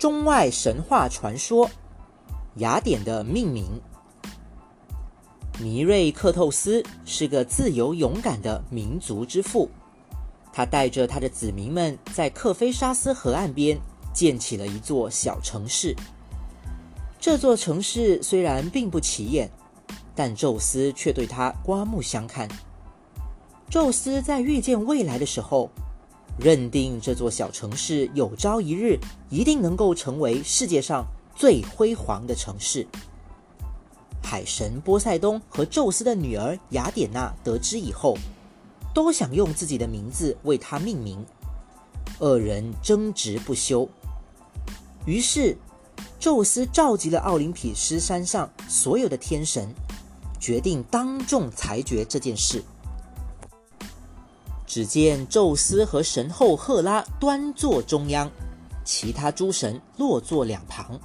中外神话传说雅典的命名。尼瑞克透斯是个自由勇敢的民族之父，他带着他的子民们在克菲沙斯河岸边建起了一座小城市。这座城市虽然并不起眼，但宙斯却对他刮目相看。宙斯在预见未来的时候，认定这座小城市有朝一日一定能够成为世界上最辉煌的城市。海神波塞冬和宙斯的女儿雅典娜得知以后，都想用自己的名字为他命名，二人争执不休。于是，宙斯召集了奥林匹斯山上所有的天神，决定当众裁决这件事。只见宙斯和神后赫拉端坐中央，其他诸神落座两旁。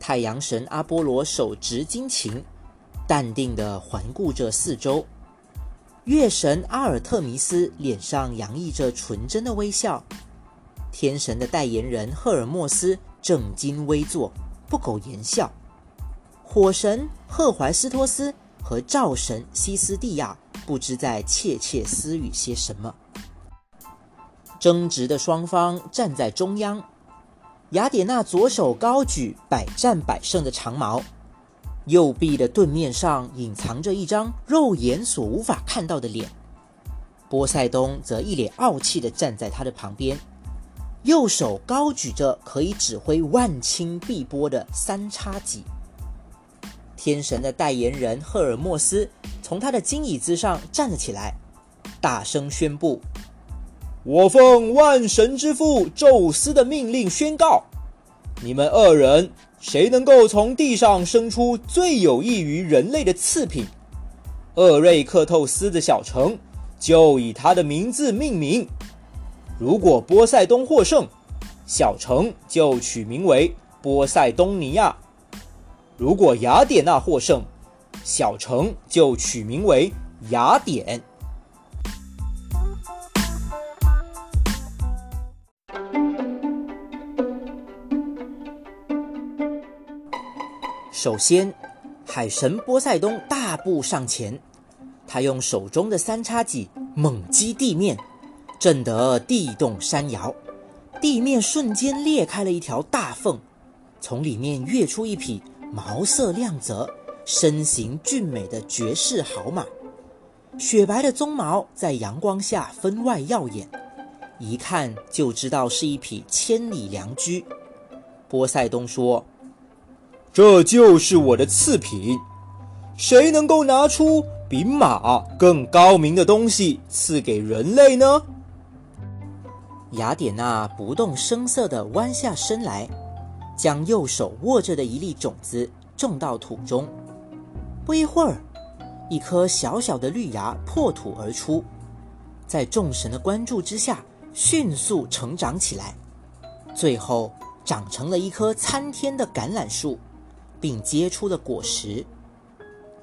太阳神阿波罗手执金琴，淡定地环顾着四周。月神阿尔特弥斯脸上洋溢着纯真的微笑。天神的代言人赫尔墨斯正襟危坐，不苟言笑。火神赫怀斯托斯和灶神西斯蒂亚。不知在窃窃私语些什么。争执的双方站在中央，雅典娜左手高举百战百胜的长矛，右臂的盾面上隐藏着一张肉眼所无法看到的脸。波塞冬则一脸傲气地站在他的旁边，右手高举着可以指挥万顷碧波的三叉戟。天神的代言人赫尔墨斯从他的金椅子上站了起来，大声宣布：“我奉万神之父宙斯的命令宣告，你们二人谁能够从地上生出最有益于人类的次品，厄瑞克透斯的小城就以他的名字命名。如果波塞冬获胜，小城就取名为波塞冬尼亚。”如果雅典娜获胜，小城就取名为雅典。首先，海神波塞冬大步上前，他用手中的三叉戟猛击地面，震得地动山摇，地面瞬间裂开了一条大缝，从里面跃出一匹。毛色亮泽、身形俊美的绝世好马，雪白的鬃毛在阳光下分外耀眼，一看就知道是一匹千里良驹。波塞冬说：“这就是我的次品，谁能够拿出比马更高明的东西赐给人类呢？”雅典娜不动声色地弯下身来。将右手握着的一粒种子种到土中，不一会儿，一颗小小的绿芽破土而出，在众神的关注之下，迅速成长起来，最后长成了一棵参天的橄榄树，并结出了果实。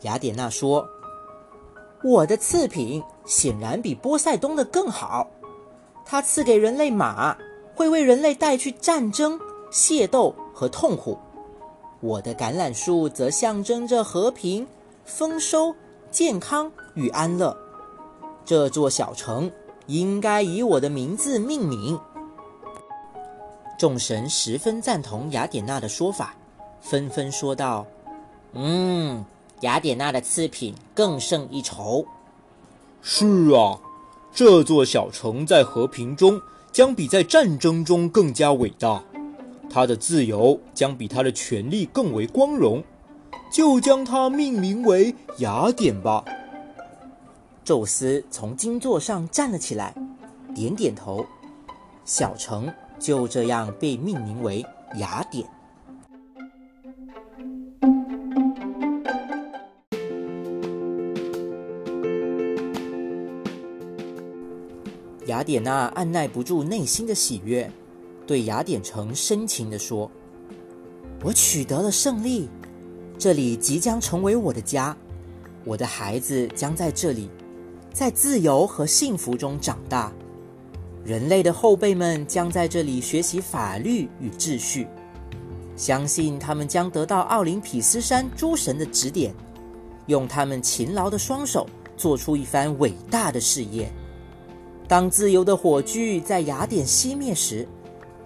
雅典娜说：“我的次品显然比波塞冬的更好，它赐给人类马，会为人类带去战争。”械斗和痛苦，我的橄榄树则象征着和平、丰收、健康与安乐。这座小城应该以我的名字命名。众神十分赞同雅典娜的说法，纷纷说道：“嗯，雅典娜的次品更胜一筹。”是啊，这座小城在和平中将比在战争中更加伟大。他的自由将比他的权力更为光荣，就将它命名为雅典吧。宙斯从金座上站了起来，点点头，小城就这样被命名为雅典。雅典娜按耐不住内心的喜悦。对雅典城深情地说：“我取得了胜利，这里即将成为我的家，我的孩子将在这里，在自由和幸福中长大。人类的后辈们将在这里学习法律与秩序，相信他们将得到奥林匹斯山诸神的指点，用他们勤劳的双手做出一番伟大的事业。当自由的火炬在雅典熄灭时，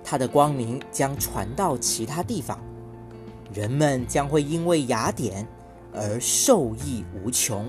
它的光明将传到其他地方，人们将会因为雅典而受益无穷。